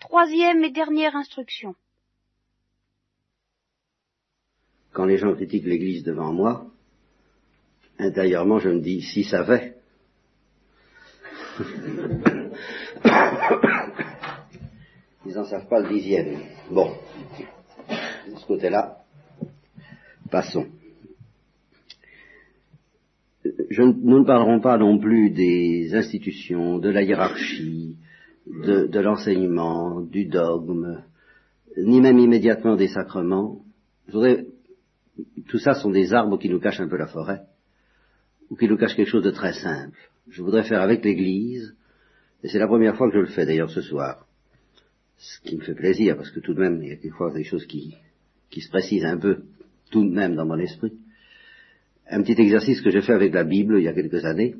Troisième et dernière instruction. Quand les gens critiquent l'Église devant moi, intérieurement je me dis, si ça fait. Ils n'en savent pas le dixième. Bon, de ce côté-là, passons. nous ne parlerons pas non plus des institutions, de la hiérarchie, de, de l'enseignement, du dogme, ni même immédiatement des sacrements. Je voudrais, tout ça sont des arbres qui nous cachent un peu la forêt, ou qui nous cachent quelque chose de très simple. Je voudrais faire avec l'Église, et c'est la première fois que je le fais d'ailleurs ce soir, ce qui me fait plaisir, parce que tout de même, il y a quelquefois des choses qui, qui se précisent un peu, tout de même dans mon esprit. Un petit exercice que j'ai fait avec la Bible il y a quelques années,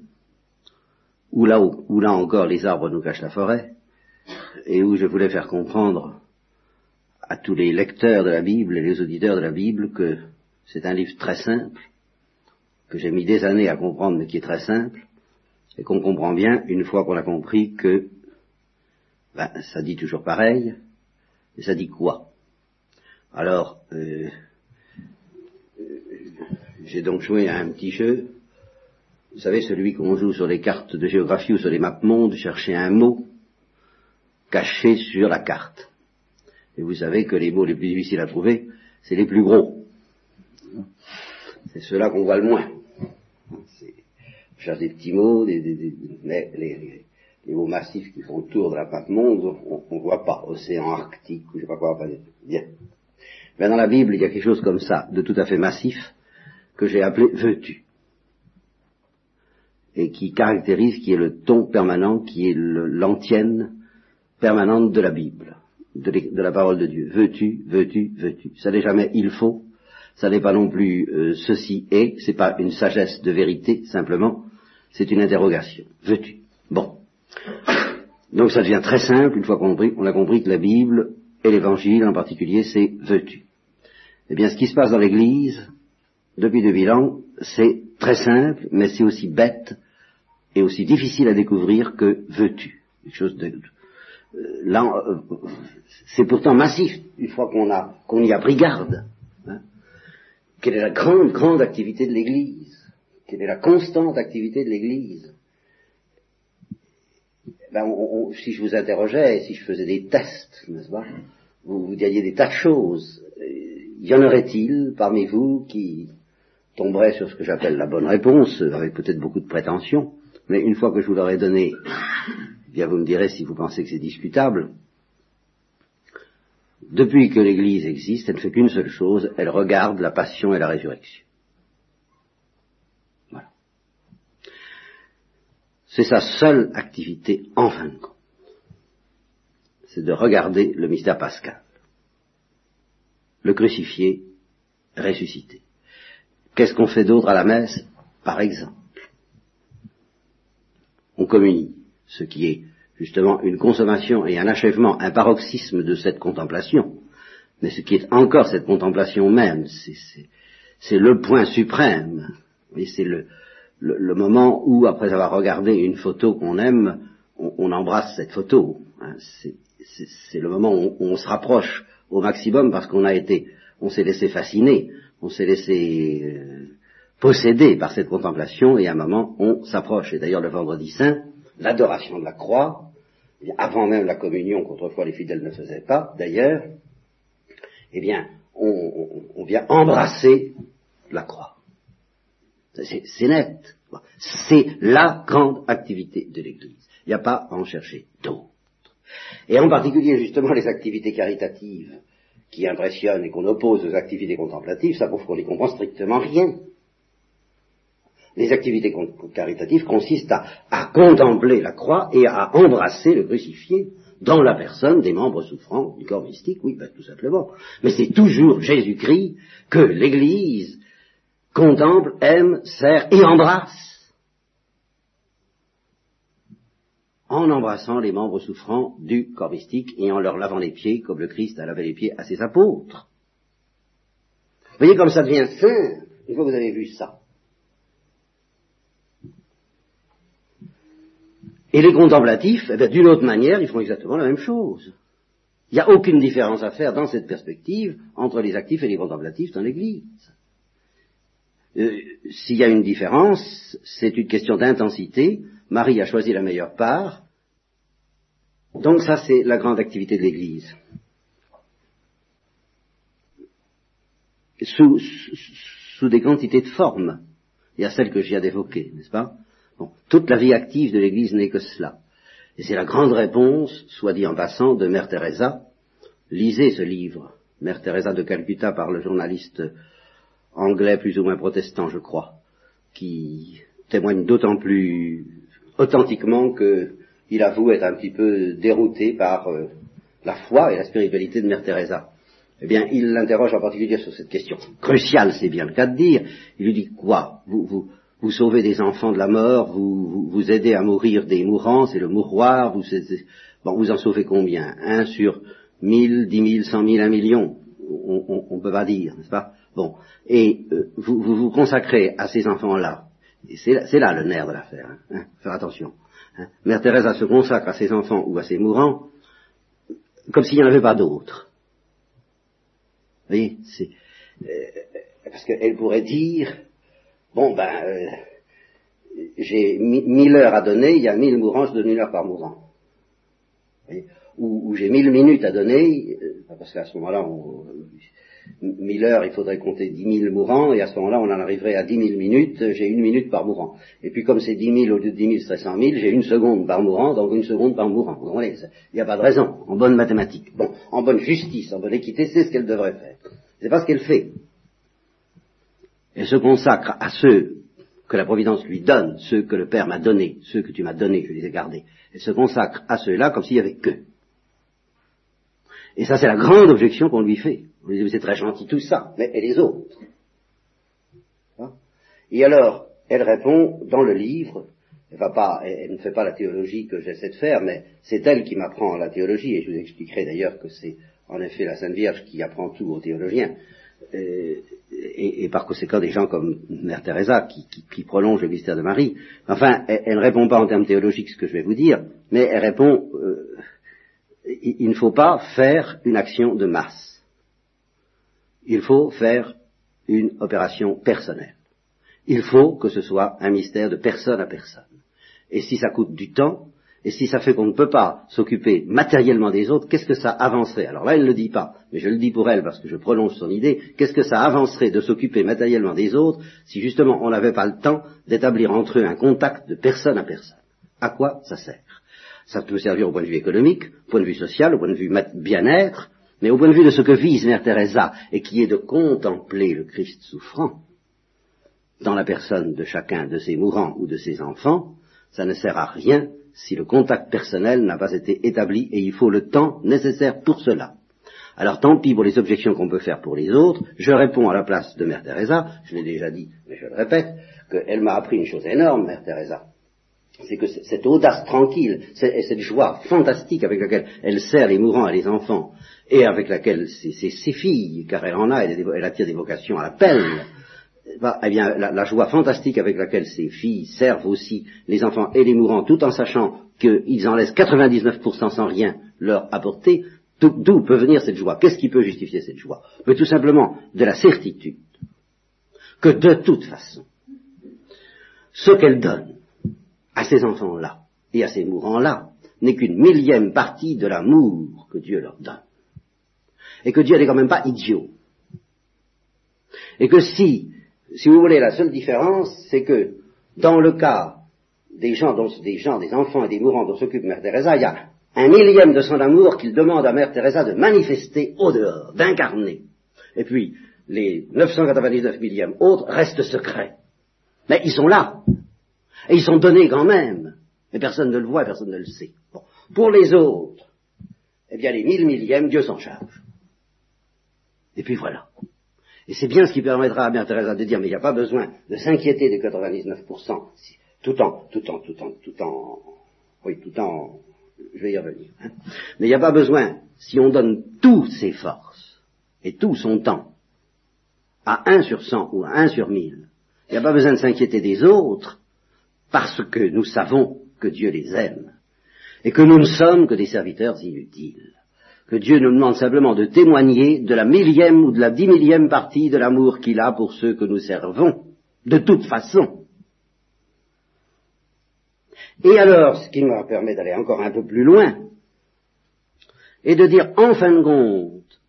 où là, où là encore les arbres nous cachent la forêt, et où je voulais faire comprendre à tous les lecteurs de la Bible et les auditeurs de la Bible que c'est un livre très simple, que j'ai mis des années à comprendre, mais qui est très simple, et qu'on comprend bien une fois qu'on a compris que ben, ça dit toujours pareil, et ça dit quoi? Alors, euh, j'ai donc joué à un petit jeu, vous savez, celui qu'on joue sur les cartes de géographie ou sur les maps monde, chercher un mot caché sur la carte. Et vous savez que les mots les plus difficiles à trouver, c'est les plus gros. C'est ceux-là qu'on voit le moins. Je cherche des petits mots, des, les, mots massifs qui font le tour de la map monde, on ne voit pas. Océan arctique, ou je sais pas quoi. Bien. Mais dans la Bible, il y a quelque chose comme ça, de tout à fait massif, que j'ai appelé veux-tu et qui caractérise, qui est le ton permanent, qui est l'antienne permanente de la Bible, de, la parole de Dieu. Veux-tu, veux-tu, veux-tu? Ça n'est jamais il faut, ça n'est pas non plus euh, ceci est, c'est pas une sagesse de vérité simplement, c'est une interrogation. Veux-tu? Bon. Donc ça devient très simple une fois qu'on on a compris que la Bible et l'Évangile en particulier, c'est veux-tu? Eh bien, ce qui se passe dans l'Église, depuis 2000 ans, c'est très simple, mais c'est aussi bête et aussi difficile à découvrir que veux-tu? Quelque chose de, c'est pourtant massif une fois qu'on a qu'on y a pris garde. Hein. Quelle est la grande grande activité de l'Église? Quelle est la constante activité de l'Église? Ben, Si je vous interrogeais, si je faisais des tests, n'est-ce pas? Vous vous diriez des tas de choses. Y en aurait-il parmi vous qui tomberait sur ce que j'appelle la bonne réponse, avec peut-être beaucoup de prétention, mais une fois que je vous l'aurai donné, eh bien vous me direz si vous pensez que c'est discutable. Depuis que l'Église existe, elle ne fait qu'une seule chose, elle regarde la passion et la résurrection. Voilà. C'est sa seule activité en fin de compte. C'est de regarder le mystère pascal. Le crucifié, ressuscité. Qu'est-ce qu'on fait d'autre à la messe? Par exemple, on communie, ce qui est justement une consommation et un achèvement, un paroxysme de cette contemplation. Mais ce qui est encore cette contemplation même, c'est le point suprême. Et c'est le, moment où, après avoir regardé une photo qu'on aime, on, embrasse cette photo. Hein. c'est le moment où on, se rapproche au maximum parce qu'on a été, on s'est laissé fasciner on s'est laissé euh, posséder par cette contemplation et à un moment on s'approche. Et d'ailleurs le vendredi saint, l'adoration de la croix, avant même la communion qu'autrefois les fidèles ne faisaient pas d'ailleurs, eh bien on, vient embrasser la croix. C'est net. C'est la grande activité de l'Église. Il n'y a pas à en chercher d'autres. Et en particulier justement les activités caritatives qui impressionnent et qu'on oppose aux activités contemplatives, ça prouve qu'on n'y comprend strictement rien. Les activités caritatives consistent à, contempler la croix et à embrasser le crucifié dans la personne des membres souffrants du corps mystique, oui, ben, tout simplement. Mais c'est toujours Jésus-Christ que l'Église contemple, aime, sert et embrasse. en embrassant les membres souffrants du corps mystique et en leur lavant les pieds comme le Christ a lavé les pieds à ses apôtres. Vous voyez comme ça devient simple, une fois que vous avez vu ça. Et les contemplatifs, eh d'une autre manière, ils font exactement la même chose. Il n'y a aucune différence à faire dans cette perspective entre les actifs et les contemplatifs dans l'Église. Euh, S'il y a une différence, c'est une question d'intensité. Marie a choisi la meilleure part. Donc ça, c'est la grande activité de l'Église. Sous, sous, des quantités de formes. Il y a celle que je viens d'évoquer, n'est-ce pas? Toute la vie active de l'Église n'est que cela. Et c'est la grande réponse, soit dit en passant, de Mère Teresa. Lisez ce livre, Mère Teresa de Calcutta, par le journaliste anglais plus ou moins protestant, je crois, qui témoigne d'autant plus authentiquement qu'il avoue être un petit peu dérouté par euh, la foi et la spiritualité de Mère Teresa. Eh bien, il l'interroge en particulier sur cette question cruciale, c'est bien le cas de dire. Il lui dit quoi? Vous, vous, vous sauvez des enfants de la mort, vous, vous, aidez à mourir des mourants, c'est le mouroir, vous, bon, vous en sauvez combien? Un sur mille, dix mille, cent mille, un million On ne peut pas dire, n'est-ce pas? Bon, et euh, vous, vous, consacrez à ces enfants-là, c'est là, le nerf de l'affaire, hein, hein, faire attention. Hein. Mère Teresa se consacre à ses enfants ou à ses mourants comme s'il n'y en avait pas d'autres. Vous voyez, c'est euh, parce qu'elle pourrait dire Bon, ben, euh, j'ai mille heures à donner, il y a mille mourants, je donne une heure par mourant. Ou, j'ai mille minutes à donner, euh, parce qu'à ce moment-là, mille heures, il faudrait compter dix mille mourants, et à ce moment-là, on en arriverait à dix mille minutes, j'ai une minute par mourant. Et puis comme c'est dix mille au lieu de dix mille, c'est cent mille, j'ai une seconde par mourant, donc une seconde par mourant. Vous comprenez Il n'y a pas de raison, en bonne mathématique. Bon, en bonne justice, en bonne équité, c'est ce qu'elle devrait faire. C'est pas ce qu'elle fait. Elle se consacre à ceux que la Providence lui donne, ceux que le Père m'a donnés, ceux que tu m'as donnés, je les ai gardés. Elle se consacre à ceux-là comme s'il y avait qu'eux. Et ça, c'est la grande objection qu'on lui fait. Vous dit, c'est très gentil tout ça, mais et les autres hein Et alors, elle répond dans le livre, elle, elle, ne fait pas la théologie que j'essaie de faire, mais c'est elle qui m'apprend la théologie, et je vous expliquerai d'ailleurs que c'est en effet la Sainte Vierge qui apprend tout aux théologiens. Et, par conséquent des gens comme Mère Teresa qui, qui, prolongent le mystère de Marie. Enfin, elle ne répond pas en termes théologiques ce que je vais vous dire, mais elle répond euh, il, ne faut pas faire une action de masse. Il faut faire une opération personnelle. Il faut que ce soit un mystère de personne à personne. Et si ça coûte du temps, et si ça fait qu'on ne peut pas s'occuper matériellement des autres, qu'est-ce que ça avancerait? Alors là, elle ne le dit pas, mais je le dis pour elle parce que je prolonge son idée. Qu'est-ce que ça avancerait de s'occuper matériellement des autres si justement on n'avait pas le temps d'établir entre eux un contact de personne à personne? À quoi ça sert? Ça peut servir au point de vue économique, au point de vue social, au point de vue bien-être, mais au point de vue de ce que vise Mère Teresa et qui est de contempler le Christ souffrant dans la personne de chacun de ses mourants ou de ses enfants, ça ne sert à rien si le contact personnel n'a pas été établi et il faut le temps nécessaire pour cela. Alors tant pis pour les objections qu'on peut faire pour les autres, je réponds à la place de Mère Teresa, je l'ai déjà dit, mais je le répète, qu'elle m'a appris une chose énorme, Mère Teresa. C'est que cette audace tranquille, et cette joie fantastique avec laquelle elle sert les mourants et les enfants, et avec laquelle ses, filles, car elle en a, elle, attire des vocations à l'appel, eh bien, la, joie fantastique avec laquelle ces filles servent aussi les enfants et les mourants, tout en sachant qu'ils en laissent 99% sans rien leur apporter, d'où peut venir cette joie? Qu'est-ce qui peut justifier cette joie? Mais tout simplement de la certitude que de toute façon, ce qu'elle donne à ces enfants-là et à ces mourants-là n'est qu'une millième partie de l'amour que Dieu leur donne. Et que Dieu n'est quand même pas idiot. Et que si si vous voulez, la seule différence, c'est que dans le cas des gens, des gens, des enfants et des mourants dont s'occupe Mère Teresa, il y a un millième de son amour qu'il demande à Mère Teresa de manifester au dehors, d'incarner. Et puis, les 999 millièmes autres restent secrets. Mais ils sont là. Et ils sont donnés quand même. Mais personne ne le voit, personne ne le sait. Pour les autres, eh bien, les mille millièmes, Dieu s'en charge. Et puis voilà. Et c'est bien ce qui permettra à Mère Teresa de dire, mais il n'y a pas besoin de s'inquiéter des 99%, tout en, tout en, tout en, tout en, oui, tout en, je vais y revenir. Hein. Mais il n'y a pas besoin, si on donne toutes ses forces et tout son temps à 1 sur 100 ou à 1 sur 1000, il n'y a pas besoin de s'inquiéter des autres parce que nous savons que Dieu les aime et que nous ne sommes que des serviteurs inutiles que Dieu nous demande simplement de témoigner de la millième ou de la dix millième partie de l'amour qu'il a pour ceux que nous servons, de toute façon. Et alors, ce qui me permet d'aller encore un peu plus loin, est de dire en fin de compte,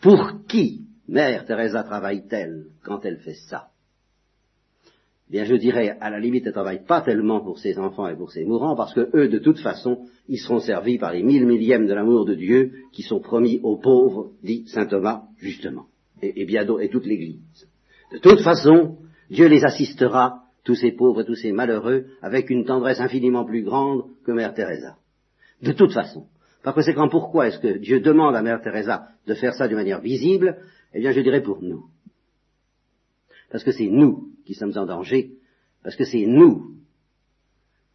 pour qui Mère Teresa travaille-t-elle quand elle fait ça? Bien je dirais, à la limite, ne travaille pas tellement pour ses enfants et pour ses mourants, parce que eux, de toute façon, ils seront servis par les mille millièmes de l'amour de Dieu qui sont promis aux pauvres, dit saint Thomas, justement, et, bien d'autres, et toute l'Église. De toute façon, Dieu les assistera, tous ces pauvres et tous ces malheureux, avec une tendresse infiniment plus grande que Mère Teresa. De toute façon. Par conséquent, pourquoi est-ce que Dieu demande à Mère Teresa de faire ça d'une manière visible? Eh bien, je dirais pour nous. Parce que c'est nous qui sommes en danger, parce que c'est nous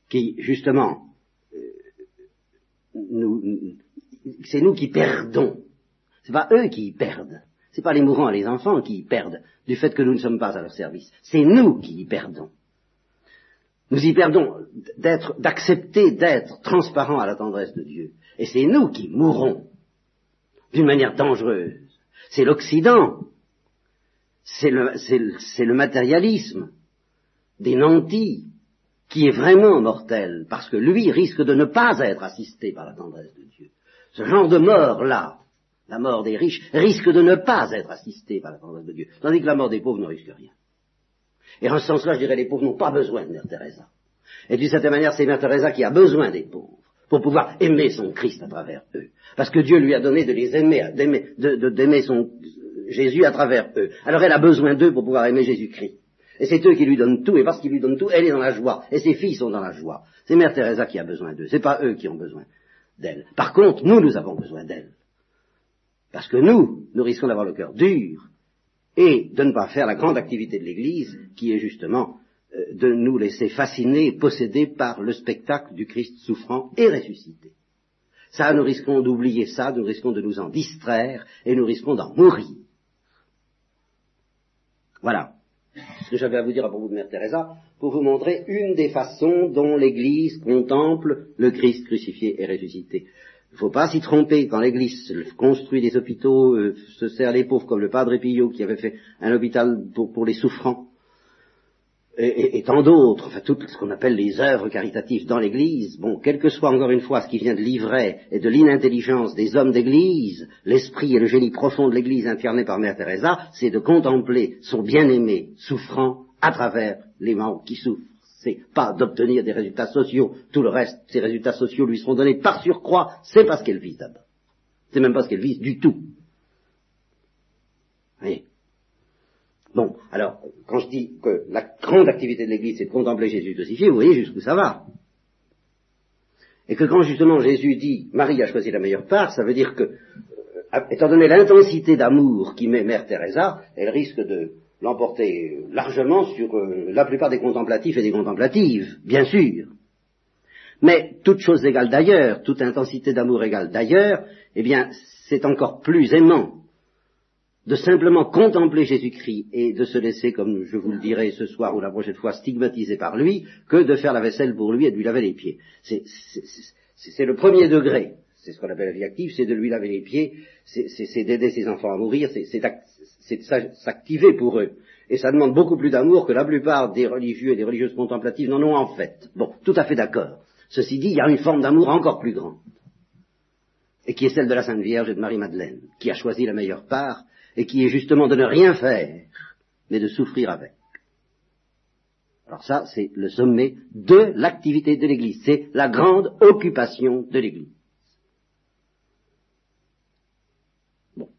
qui, justement, euh, c'est nous qui perdons. C'est pas eux qui perdent. C'est pas les mourants et les enfants qui perdent du fait que nous ne sommes pas à leur service. C'est nous qui y perdons. Nous y perdons d'accepter d'être transparents à la tendresse de Dieu. Et c'est nous qui mourrons d'une manière dangereuse. C'est l'Occident c'est le, matérialisme des nantis qui est vraiment mortel, parce que lui risque de ne pas être assisté par la tendresse de Dieu. Ce genre de mort-là, la mort des riches, risque de ne pas être assisté par la tendresse de Dieu, tandis que la mort des pauvres ne risque rien. Et en ce sens-là, je dirais, les pauvres n'ont pas besoin de Mère Teresa. Et d'une certaine manière, c'est Mère Teresa qui a besoin des pauvres pour pouvoir aimer son Christ à travers eux. Parce que Dieu lui a donné de les aimer, d'aimer son, Jésus à travers eux. Alors elle a besoin d'eux pour pouvoir aimer Jésus-Christ. Et c'est eux qui lui donnent tout, et parce qu'ils lui donnent tout, elle est dans la joie, et ses filles sont dans la joie. C'est Mère Teresa qui a besoin d'eux, c'est pas eux qui ont besoin d'elle. Par contre, nous, nous avons besoin d'elle. Parce que nous, nous risquons d'avoir le cœur dur, et de ne pas faire la grande activité de l'Église, qui est justement euh, de nous laisser fasciner, posséder par le spectacle du Christ souffrant et ressuscité. Ça, nous risquons d'oublier ça, nous risquons de nous en distraire, et nous risquons d'en mourir. Voilà ce que j'avais à vous dire à propos de Mère Teresa, pour vous montrer une des façons dont l'Église contemple le Christ crucifié et ressuscité. Il ne faut pas s'y tromper. Quand l'Église construit des hôpitaux, euh, se sert les pauvres, comme le Padre Pio qui avait fait un hôpital pour les souffrants, et, tant d'autres, enfin tout ce qu'on appelle les œuvres caritatives dans l'Église, bon, quel que soit encore une fois ce qui vient de l'ivraie et de l'inintelligence des hommes d'Église, l'esprit et le génie profond de l'Église incarné par Mère Teresa, c'est de contempler son bien-aimé souffrant à travers les membres qui souffrent. C'est pas d'obtenir des résultats sociaux, tout le reste, ces résultats sociaux lui seront donnés par surcroît, c'est pas ce qu'elle vise d'abord. C'est même pas ce qu'elle vise du tout. Voyez? Bon, alors, quand je dis que la grande activité de l'Église, c'est de contempler Jésus crucifié, vous voyez jusqu'où ça va. Et que quand justement Jésus dit Marie a choisi la meilleure part, ça veut dire que, euh, étant donné l'intensité d'amour qui met Mère Teresa, elle risque de l'emporter largement sur euh, la plupart des contemplatifs et des contemplatives, bien sûr. Mais toute chose égale d'ailleurs, toute intensité d'amour égale d'ailleurs, eh bien, c'est encore plus aimant de simplement contempler Jésus-Christ et de se laisser, comme je vous le dirai ce soir ou la prochaine fois, stigmatiser par lui, que de faire la vaisselle pour lui et de lui laver les pieds. C'est le premier degré. C'est ce qu'on appelle la vie active, c'est de lui laver les pieds, c'est d'aider ses enfants à mourir, c'est s'activer pour eux. Et ça demande beaucoup plus d'amour que la plupart des religieux et des religieuses contemplatives n'en ont en fait. Bon, tout à fait d'accord. Ceci dit, il y a une forme d'amour encore plus grande, et qui est celle de la Sainte Vierge et de Marie-Madeleine, qui a choisi la meilleure part, et qui est justement de ne rien faire, mais de souffrir avec. Alors ça, c'est le sommet de l'activité de l'Église, c'est la grande occupation de l'Église. Bon.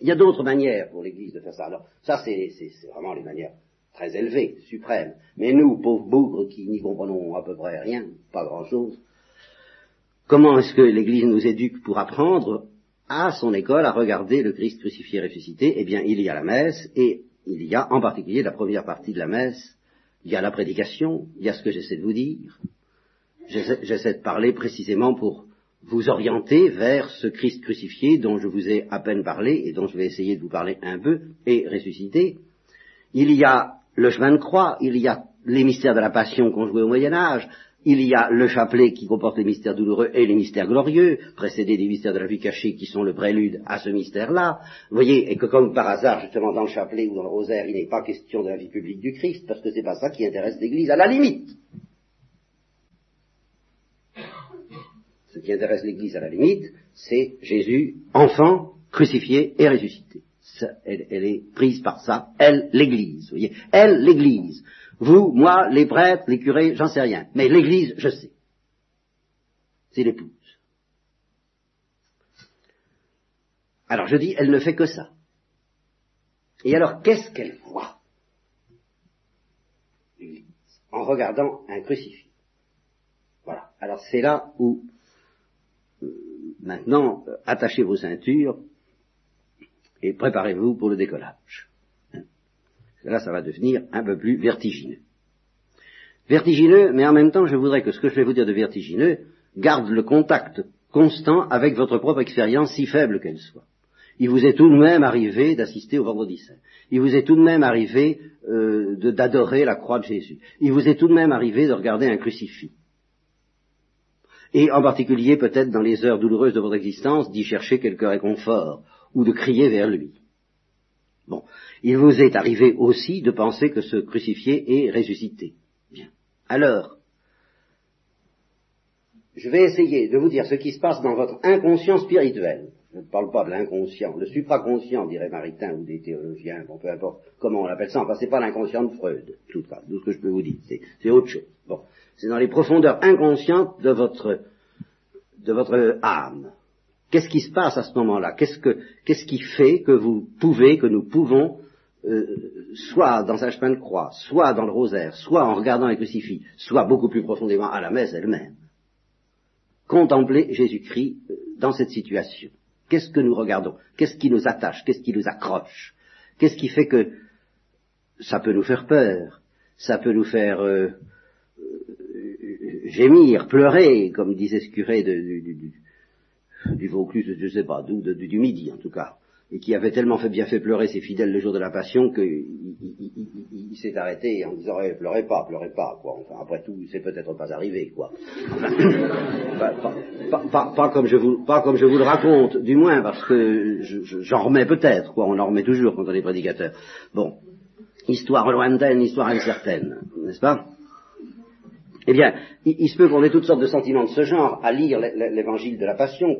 Il y a d'autres manières pour l'Église de faire ça. Alors, ça, c'est vraiment les manières très élevées, suprêmes. Mais nous, pauvres bougres qui n'y comprenons à peu près rien, pas grand-chose, comment est-ce que l'Église nous éduque pour apprendre à son école à regarder le Christ crucifié ressuscité, eh bien, il y a la messe, et il y a en particulier la première partie de la messe, il y a la prédication, il y a ce que j'essaie de vous dire. J'essaie de parler précisément pour vous orienter vers ce Christ crucifié dont je vous ai à peine parlé et dont je vais essayer de vous parler un peu, et ressuscité. Il y a le chemin de croix, il y a les mystères de la passion qu'on jouait au Moyen Âge, il y a le chapelet qui comporte les mystères douloureux et les mystères glorieux, précédés des mystères de la vie cachée qui sont le prélude à ce mystère-là. Vous voyez, et que comme par hasard, justement, dans le chapelet ou dans le rosaire, il n'est pas question de la vie publique du Christ, parce que c'est pas ça qui intéresse l'Église, à la limite. Ce qui intéresse l'Église à la limite, c'est Jésus, enfant, crucifié et ressuscité. elle, elle, est prise par ça, elle, l'Église. Vous voyez, elle, l'Église. Vous, moi, les prêtres, les curés, j'en sais rien. Mais l'Église, je sais. C'est l'épouse. Alors je dis, elle ne fait que ça. Et alors, qu'est-ce qu'elle voit? En regardant un crucifix. Voilà. Alors c'est là où, euh, maintenant, attachez vos ceintures et préparez-vous pour le décollage. Là, ça va devenir un peu plus vertigineux. Vertigineux, mais en même temps, je voudrais que ce que je vais vous dire de vertigineux garde le contact constant avec votre propre expérience, si faible qu'elle soit. Il vous est tout de même arrivé d'assister au vendredi saint. Il vous est tout de même arrivé euh, d'adorer la croix de Jésus. Il vous est tout de même arrivé de regarder un crucifix. Et en particulier, peut-être dans les heures douloureuses de votre existence, d'y chercher quelque réconfort ou de crier vers lui. Bon, il vous est arrivé aussi de penser que ce crucifié est ressuscité. Bien. Alors, je vais essayer de vous dire ce qui se passe dans votre inconscient spirituel. Je ne parle pas de l'inconscient, le supraconscient, dirait Maritain, ou des théologiens, bon, peu importe comment on l'appelle ça, enfin, c'est pas l'inconscient de Freud, tout cas, tout ce que je peux vous dire, c'est autre chose. Bon, c'est dans les profondeurs inconscientes de votre, de votre âme. Qu'est-ce qui se passe à ce moment-là? Qu'est-ce que, qu'est-ce qui fait que vous pouvez, que nous pouvons euh, soit dans un chemin de croix, soit dans le rosaire, soit en regardant les crucifix, soit beaucoup plus profondément à la messe elle-même, contempler Jésus-Christ euh, dans cette situation. Qu'est-ce que nous regardons? Qu'est-ce qui nous attache? Qu'est-ce qui nous accroche? Qu'est-ce qui fait que ça peut nous faire peur? Ça peut nous faire euh, gémir, pleurer, comme disait ce curé du, Vaucluse, je ne sais pas, du Midi en tout cas et qui avait tellement fait bien fait pleurer ses fidèles le jour de la Passion qu'il il, s'est arrêté en disant eh, pleurez pas, pleurez pas, quoi. Enfin, après tout, c'est peut-être pas arrivé, quoi. pas, comme je vous, pas comme je vous le raconte, du moins parce que j'en remets peut-être, quoi. On en remet toujours quand on est prédicateur. Bon, histoire lointaine, histoire incertaine, n'est-ce pas? Eh bien, il se peut qu'on ait toutes sortes de sentiments de ce genre à lire l'évangile de la Passion,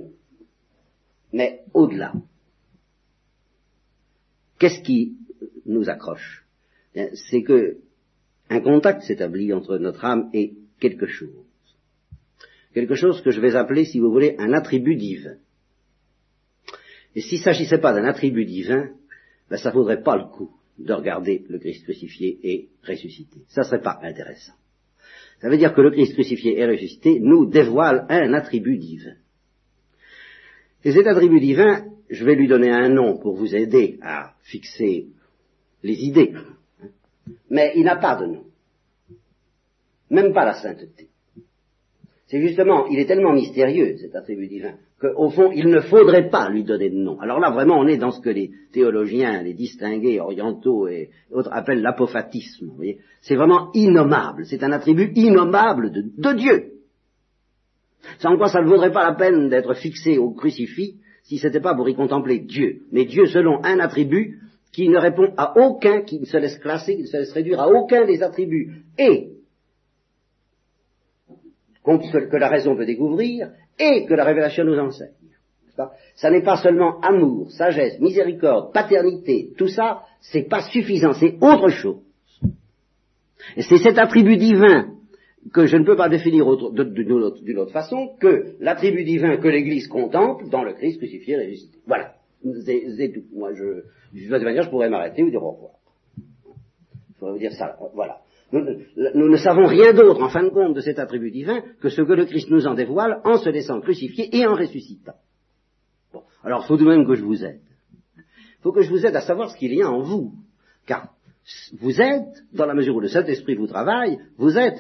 mais au-delà. Qu'est-ce qui nous accroche? C'est que un contact s'établit entre notre âme et quelque chose. Quelque chose que je vais appeler, si vous voulez, un attribut divin. Et s'il ne s'agissait pas d'un attribut divin, ben, ça ne vaudrait pas le coup de regarder le Christ crucifié et ressuscité. Ça ne serait pas intéressant. Ça veut dire que le Christ crucifié et ressuscité nous dévoile un attribut divin. Et cet attribut divin, je vais lui donner un nom pour vous aider à fixer les idées. Mais il n'a pas de nom. Même pas la sainteté. C'est justement, il est tellement mystérieux, cet attribut divin, qu'au fond, il ne faudrait pas lui donner de nom. Alors là, vraiment, on est dans ce que les théologiens, les distingués orientaux et autres appellent l'apophatisme. C'est vraiment innommable. C'est un attribut innommable de, de Dieu. Sans quoi ça ne vaudrait pas la peine d'être fixé au crucifix si ce n'était pas pour y contempler Dieu. Mais Dieu selon un attribut qui ne répond à aucun, qui ne se laisse classer, qui ne se laisse réduire à aucun des attributs. Et que la raison peut découvrir et que la révélation nous enseigne. Ça n'est pas seulement amour, sagesse, miséricorde, paternité, tout ça, c'est pas suffisant, c'est autre chose. Et c'est cet attribut divin que je ne peux pas définir d'une autre, façon que l'attribut divin que l'Église contemple dans le Christ crucifié et ressuscité. Voilà. C'est tout. Moi, je, de toute manière, je pourrais m'arrêter ou dire au revoir. Je pourrais vous dire ça. Voilà. Nous, nous, ne savons rien d'autre, en fin de compte, de cet attribut divin que ce que le Christ nous en dévoile en se laissant crucifier et en ressuscitant. Bon. Alors, il faut tout de même que je vous aide. Il faut que je vous aide à savoir ce qu'il y a en vous. Car vous êtes, dans la mesure où le Saint-Esprit vous travaille, vous êtes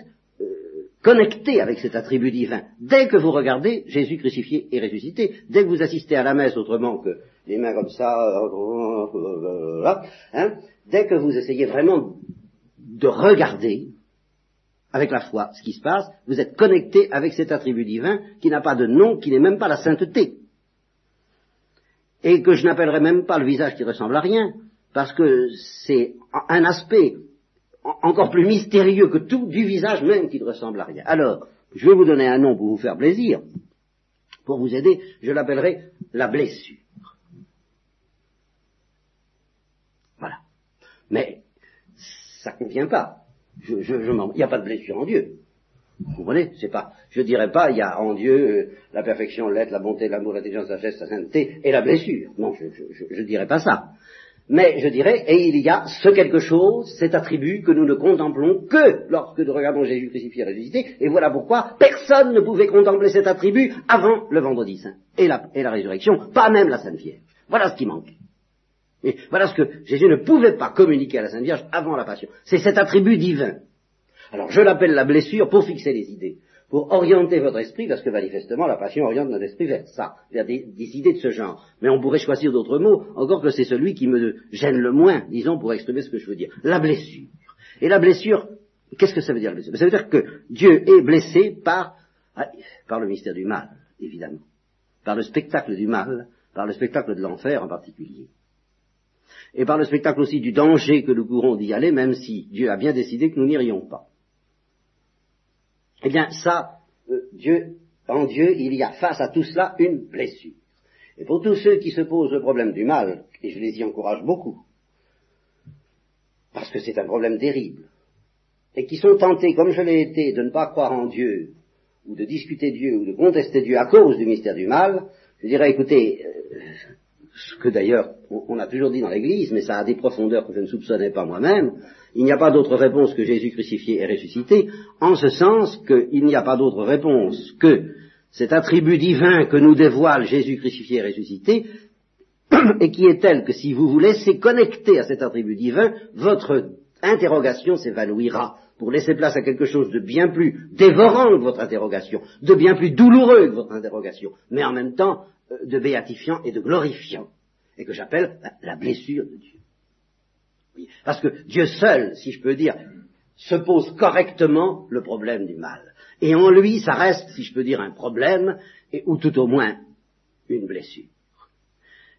connecté avec cet attribut divin. Dès que vous regardez Jésus crucifié et ressuscité, dès que vous assistez à la messe autrement que les mains comme ça, hein, dès que vous essayez vraiment de regarder, avec la foi, ce qui se passe, vous êtes connecté avec cet attribut divin qui n'a pas de nom, qui n'est même pas la sainteté. Et que je n'appellerai même pas le visage qui ressemble à rien, parce que c'est un aspect encore plus mystérieux que tout du visage même qui ne ressemble à rien. Alors, je vais vous donner un nom pour vous faire plaisir, pour vous aider, je l'appellerai la blessure. Voilà. Mais ça ne convient pas. Je, je, il n'y a pas de blessure en Dieu. Vous comprenez? C'est pas. Je dirais pas, il y a en Dieu euh, la perfection, l'être, la bonté, l'amour, l'intelligence, la sagesse, la sainteté et la blessure. Non, je ne dirais pas ça. Mais je dirais, et il y a ce quelque chose, cet attribut que nous ne contemplons que lorsque nous regardons Jésus crucifié et ressuscité, et voilà pourquoi personne ne pouvait contempler cet attribut avant le vendredi saint et la, résurrection, pas même la Sainte Vierge. Voilà ce qui manque. Voilà ce que Jésus ne pouvait pas communiquer à la Sainte Vierge avant la Passion. C'est cet attribut divin. Alors je l'appelle la blessure pour fixer les idées pour orienter votre esprit, parce que manifestement la passion oriente notre esprit vers ça, vers des, idées de ce genre. Mais on pourrait choisir d'autres mots, encore que c'est celui qui me gêne le moins, disons, pour exprimer ce que je veux dire. La blessure. Et la blessure, qu'est-ce que ça veut dire la blessure? Ça veut dire que Dieu est blessé par, ah, par le mystère du mal, évidemment, par le spectacle du mal, par le spectacle de l'enfer en particulier, et par le spectacle aussi du danger que nous courons d'y aller, même si Dieu a bien décidé que nous n'irions pas. Eh bien, ça, euh, Dieu, en Dieu, il y a face à tout cela une blessure. Et pour tous ceux qui se posent le problème du mal, et je les y encourage beaucoup, parce que c'est un problème terrible, et qui sont tentés, comme je l'ai été, de ne pas croire en Dieu, ou de discuter Dieu, ou de contester Dieu à cause du mystère du mal, je dirais, écoutez, euh, ce que d'ailleurs on, a toujours dit dans l'Église, mais ça a des profondeurs que je ne soupçonnais pas moi-même, il n'y a pas d'autre réponse que Jésus crucifié et ressuscité, en ce sens qu'il n'y a pas d'autre réponse que cet attribut divin que nous dévoile Jésus crucifié et ressuscité, et qui est tel que si vous vous laissez connecter à cet attribut divin, votre interrogation s'évanouira pour laisser place à quelque chose de bien plus dévorant que votre interrogation, de bien plus douloureux que votre interrogation, mais en même temps euh, de béatifiant et de glorifiant, et que j'appelle la blessure de Dieu. Parce que Dieu seul, si je peux dire, se pose correctement le problème du mal. Et en lui, ça reste, si je peux dire, un problème, ou tout au moins une blessure.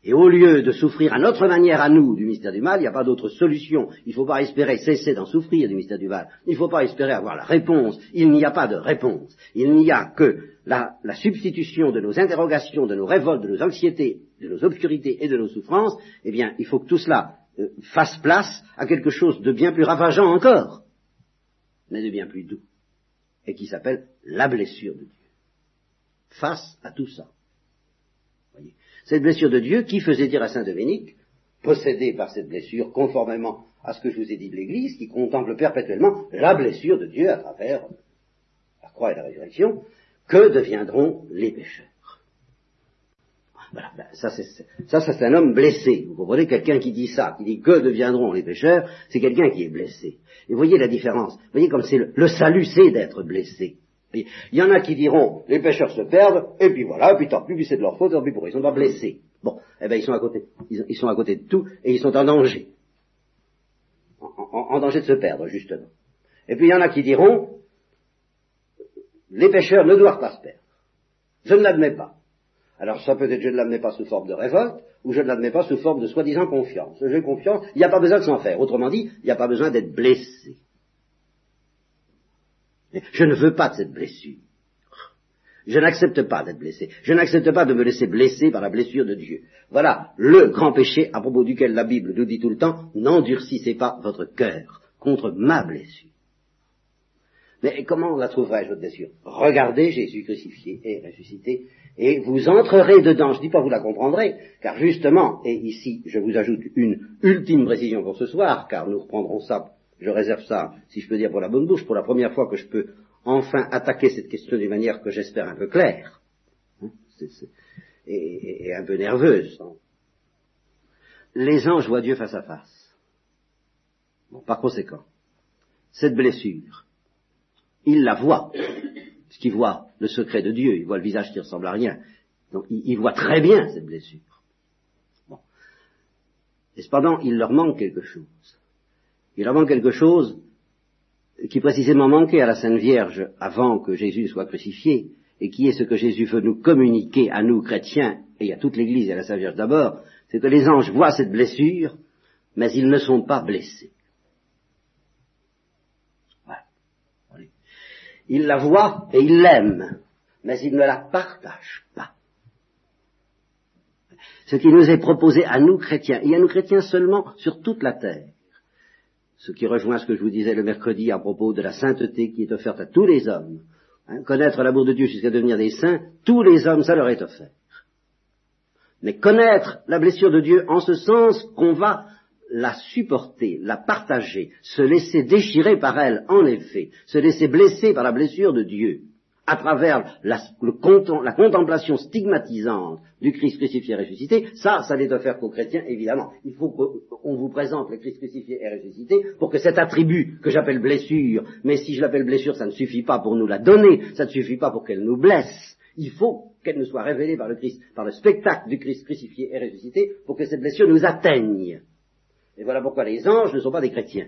Et au lieu de souffrir à notre manière à nous du mystère du mal, il n'y a pas d'autre solution. Il ne faut pas espérer cesser d'en souffrir du mystère du mal. Il ne faut pas espérer avoir la réponse. Il n'y a pas de réponse. Il n'y a que la, substitution de nos interrogations, de nos révoltes, de nos anxiétés, de nos obscurités et de nos souffrances. Eh bien, il faut que tout cela euh, fasse place à quelque chose de bien plus ravageant encore, mais de bien plus doux, et qui s'appelle la blessure de Dieu. Face à tout ça. Cette blessure de Dieu qui faisait dire à Saint Dominique, possédé par cette blessure, conformément à ce que je vous ai dit de l'Église, qui contemple perpétuellement la blessure de Dieu à travers la croix et la résurrection, que deviendront les pécheurs voilà, ben, ça, c'est, un homme blessé. Vous comprenez, quelqu'un qui dit ça, qui dit que deviendront les pécheurs, c'est quelqu'un qui est blessé. Et voyez la différence. Vous voyez comme c'est le, salut, c'est d'être blessé. Il y en a qui diront, les pécheurs se perdent, et puis voilà, et puis tant pis, c'est de leur faute, tant pis pour eux, ils sont pas blessés. Bon, eh ben ils sont à côté, ils, sont à côté de tout, et ils sont en danger. en danger de se perdre, justement. Et puis il y en a qui diront, les pécheurs ne doivent pas se perdre. Je ne l'admets pas. Alors ça peut être je ne l'admets pas sous forme de révolte, ou je ne l'admets pas sous forme de soi-disant confiance. J'ai confiance, il n'y a pas besoin de s'en faire. Autrement dit, il n'y a pas besoin d'être blessé. Je ne veux pas de cette blessure. Je n'accepte pas d'être blessé. Je n'accepte pas de me laisser blesser par la blessure de Dieu. Voilà le grand péché à propos duquel la Bible nous dit tout le temps, n'endurcissez pas votre cœur contre ma blessure. Mais comment la trouverai-je, votre blessure? Regardez Jésus crucifié et ressuscité et vous entrerez dedans. Je ne dis pas vous la comprendrez, car justement, et ici je vous ajoute une ultime précision pour ce soir, car nous reprendrons ça, je réserve ça, si je peux dire pour la bonne bouche, pour la première fois que je peux enfin attaquer cette question d'une manière que j'espère un peu claire, hein, et, un peu nerveuse. Hein. Les anges voient Dieu face à face. Bon, par conséquent, cette blessure, ils la voient qu'il voit le secret de Dieu, il voit le visage qui ressemble à rien. Donc il, voit très bien cette blessure. Bon. Et cependant, il leur manque quelque chose. Il leur manque quelque chose, qui précisément manquait à la Sainte Vierge avant que Jésus soit crucifié, et qui est ce que Jésus veut nous communiquer à nous chrétiens et à toute l'Église et à la Sainte Vierge d'abord, c'est que les anges voient cette blessure, mais ils ne sont pas blessés. Voilà. Ils la voient et ils l'aiment, mais ils ne la partagent pas. Ce qui nous est proposé à nous chrétiens, et à nous chrétiens seulement sur toute la terre, ce qui rejoint ce que je vous disais le mercredi à propos de la sainteté qui est offerte à tous les hommes, hein, connaître l'amour de Dieu jusqu'à devenir des saints, tous les hommes, ça leur est offert. Mais connaître la blessure de Dieu en ce sens qu'on va la supporter, la partager, se laisser déchirer par elle, en effet, se laisser blesser par la blessure de Dieu, à travers la, la contemplation stigmatisante du Christ crucifié et ressuscité, ça, ça n'est offert qu'aux chrétiens, évidemment. Il faut qu'on vous présente le Christ crucifié et ressuscité pour que cet attribut que j'appelle blessure, mais si je l'appelle blessure, ça ne suffit pas pour nous la donner, ça ne suffit pas pour qu'elle nous blesse. Il faut qu'elle nous soit révélée par le Christ, par le spectacle du Christ crucifié et ressuscité, pour que cette blessure nous atteigne. Et voilà pourquoi les anges ne sont pas des chrétiens.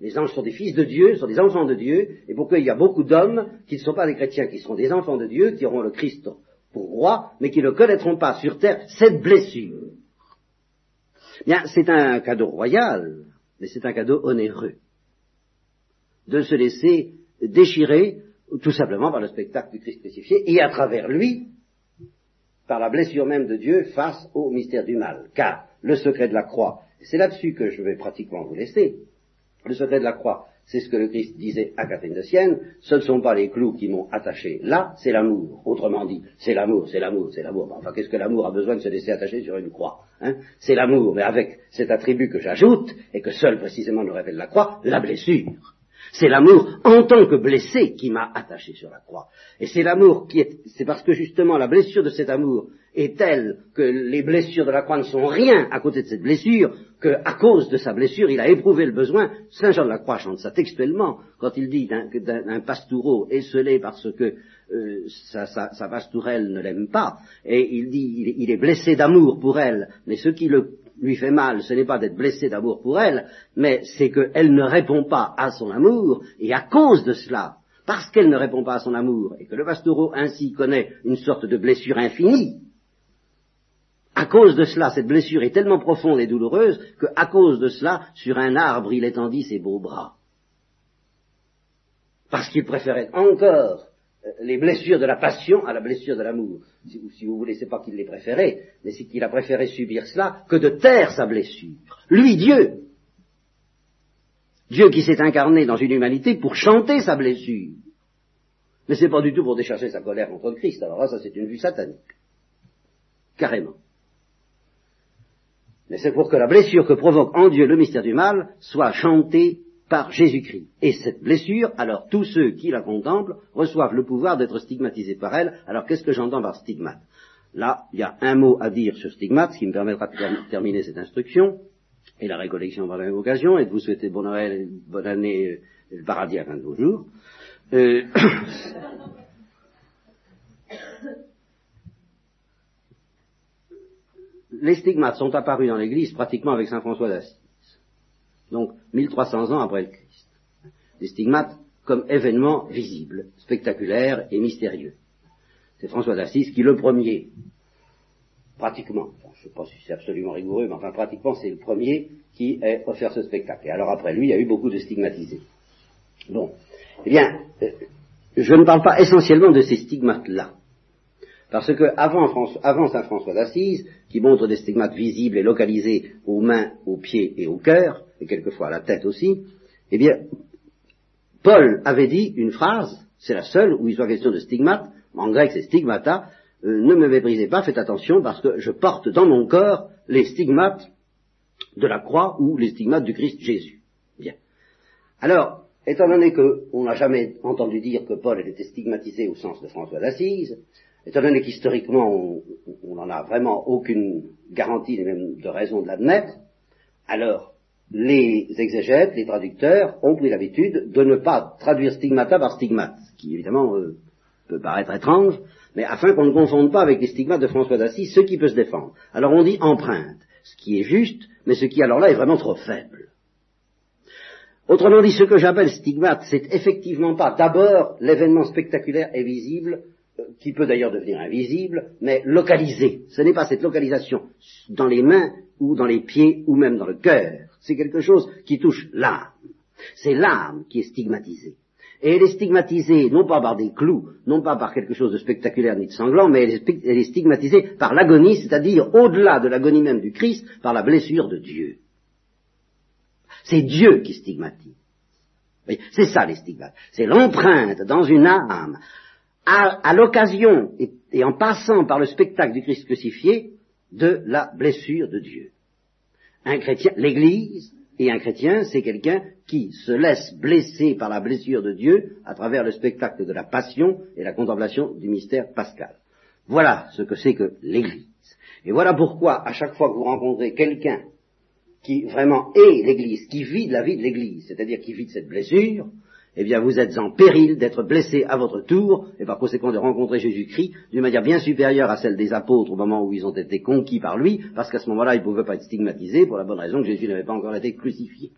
Les anges sont des fils de Dieu, sont des enfants de Dieu, et pourquoi il y a beaucoup d'hommes qui ne sont pas des chrétiens, qui seront des enfants de Dieu, qui auront le Christ pour roi, mais qui ne connaîtront pas sur terre cette blessure. Bien, c'est un cadeau royal, mais c'est un cadeau onéreux. De se laisser déchirer tout simplement par le spectacle du Christ crucifié, et à travers lui, par la blessure même de Dieu face au mystère du mal. Car le secret de la croix, c'est là-dessus que je vais pratiquement vous laisser, le secret de la croix, c'est ce que le Christ disait à Catherine de Sienne, ce ne sont pas les clous qui m'ont attaché là, c'est l'amour. Autrement dit, c'est l'amour, c'est l'amour, c'est l'amour. Enfin, qu'est-ce que l'amour a besoin de se laisser attacher sur une croix hein? C'est l'amour, mais avec cet attribut que j'ajoute, et que seul précisément nous révèle la croix, la blessure. C'est l'amour en tant que blessé qui m'a attaché sur la croix. Et c'est l'amour qui est, c'est parce que justement la blessure de cet amour est telle que les blessures de la croix ne sont rien à côté de cette blessure, qu'à cause de sa blessure, il a éprouvé le besoin. Saint Jean de la Croix chante ça textuellement, quand il dit d'un pastoureau esselé parce que euh, sa, pastourelle ne l'aime pas, et il dit il est blessé d'amour pour elle, mais ce qui le lui fait mal, ce n'est pas d'être blessé d'amour pour elle, mais c'est qu'elle ne répond pas à son amour, et à cause de cela, parce qu'elle ne répond pas à son amour, et que le pastoureau ainsi connaît une sorte de blessure infinie, à cause de cela, cette blessure est tellement profonde et douloureuse qu'à cause de cela, sur un arbre, il étendit ses beaux bras. Parce qu'il préférait encore les blessures de la passion à la blessure de l'amour. Si, si, vous voulez, c'est pas qu'il les préférait, mais c'est qu'il a préféré subir cela que de taire sa blessure. Lui, Dieu. Dieu qui s'est incarné dans une humanité pour chanter sa blessure. Mais c'est pas du tout pour décharger sa colère contre Christ. Alors là, ça c'est une vue satanique. Carrément. Mais c'est pour que la blessure que provoque en Dieu le mystère du mal soit chantée par Jésus-Christ. Et cette blessure, alors tous ceux qui la contemplent reçoivent le pouvoir d'être stigmatisés par elle. Alors qu'est-ce que j'entends par stigmate? Là, il y a un mot à dire sur stigmate, ce qui me permettra de terminer cette instruction, et la récollection par la même occasion, et de vous souhaiter bon Noël et bonne année, euh, le paradis à fin de vos jours. Euh, les stigmates sont apparus dans l'Église pratiquement avec Saint François d'Assise donc 1300 ans après le Christ. Les stigmates comme événement visible, spectaculaire et mystérieux. C'est François d'Assise qui, le premier, pratiquement, je ne sais pas si c'est absolument rigoureux, mais enfin pratiquement c'est le premier qui a offert ce spectacle. Et alors après lui, il y a eu beaucoup de stigmatisés. Bon, eh bien, euh, je ne parle pas essentiellement de ces stigmates-là. Parce que avant, Saint François d'Assise, qui montre des stigmates visibles et localisés aux mains, aux pieds et au cœur, quelquefois à la tête aussi, eh bien, Paul avait dit une phrase, c'est la seule où il soit question de stigmate, en grec c'est stigmata, euh, ne me méprisez pas, faites attention parce que je porte dans mon corps les stigmates de la croix ou les stigmates du Christ Jésus. Bien. Alors, étant donné qu'on n'a jamais entendu dire que Paul était stigmatisé au sens de François d'Assise, étant donné qu'historiquement on n'en a vraiment aucune garantie ni même de raison de l'admettre, alors les exégètes, les traducteurs ont pris l'habitude de ne pas traduire stigmata par stigmate, ce qui évidemment euh, peut paraître étrange, mais afin qu'on ne confonde pas avec les stigmates de François d'Assise, ce qui peut se défendre. Alors on dit empreinte, ce qui est juste, mais ce qui alors là est vraiment trop faible. Autrement dit, ce que j'appelle stigmate, c'est effectivement pas d'abord l'événement spectaculaire et visible, euh, qui peut d'ailleurs devenir invisible, mais localisé. Ce n'est pas cette localisation dans les mains ou dans les pieds ou même dans le cœur. C'est quelque chose qui touche l'âme. C'est l'âme qui est stigmatisée. Et elle est stigmatisée non pas par des clous, non pas par quelque chose de spectaculaire ni de sanglant, mais elle est stigmatisée par l'agonie, c'est-à-dire au-delà de l'agonie même du Christ, par la blessure de Dieu. C'est Dieu qui stigmatise. C'est ça les stigmates. C'est l'empreinte dans une âme, à, l'occasion et en passant par le spectacle du Christ crucifié, de la blessure de Dieu. Un chrétien, l'Église, et un chrétien, c'est quelqu'un qui se laisse blesser par la blessure de Dieu à travers le spectacle de la passion et la contemplation du mystère pascal. Voilà ce que c'est que l'Église. Et voilà pourquoi, à chaque fois que vous rencontrez quelqu'un qui vraiment est l'Église, qui vit de la vie de l'Église, c'est-à-dire qui vit de cette blessure, eh bien vous êtes en péril d'être blessé à votre tour, et par conséquent de rencontrer Jésus-Christ d'une manière bien supérieure à celle des apôtres au moment où ils ont été conquis par lui, parce qu'à ce moment-là, ils ne pouvaient pas être stigmatisés pour la bonne raison que Jésus n'avait pas encore été crucifié.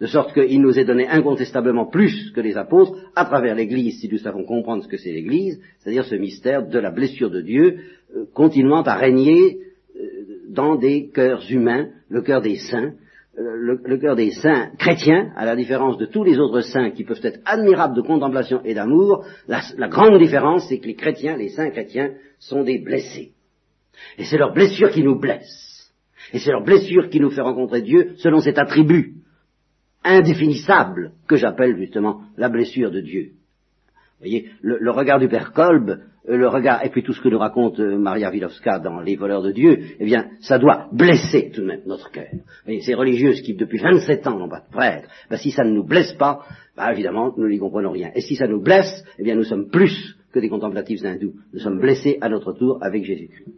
De sorte qu'il nous est donné incontestablement plus que les apôtres à travers l'Église, si nous savons comprendre ce que c'est l'Église, c'est-à-dire ce mystère de la blessure de Dieu, euh, continuant à régner euh, dans des cœurs humains, le cœur des saints, le, cœur des saints chrétiens, à la différence de tous les autres saints qui peuvent être admirables de contemplation et d'amour, la, la, grande différence, c'est que les chrétiens, les saints chrétiens, sont des blessés. Et c'est leur blessure qui nous blesse. Et c'est leur blessure qui nous fait rencontrer Dieu selon cet attribut indéfinissable que j'appelle justement la blessure de Dieu. Le, regard du père Kolb, euh, le regard, et puis tout ce que nous raconte euh, Maria Wilowska dans Les voleurs de Dieu, eh bien, ça doit blesser tout de même notre cœur. Ces religieuses qui, depuis 27 ans, n'ont pas de prêtre, ben, si ça ne nous blesse pas, ben, évidemment, nous n'y comprenons rien. Et si ça nous blesse, eh bien, nous sommes plus que des contemplatifs hindous. Nous sommes blessés à notre tour avec Jésus-Christ.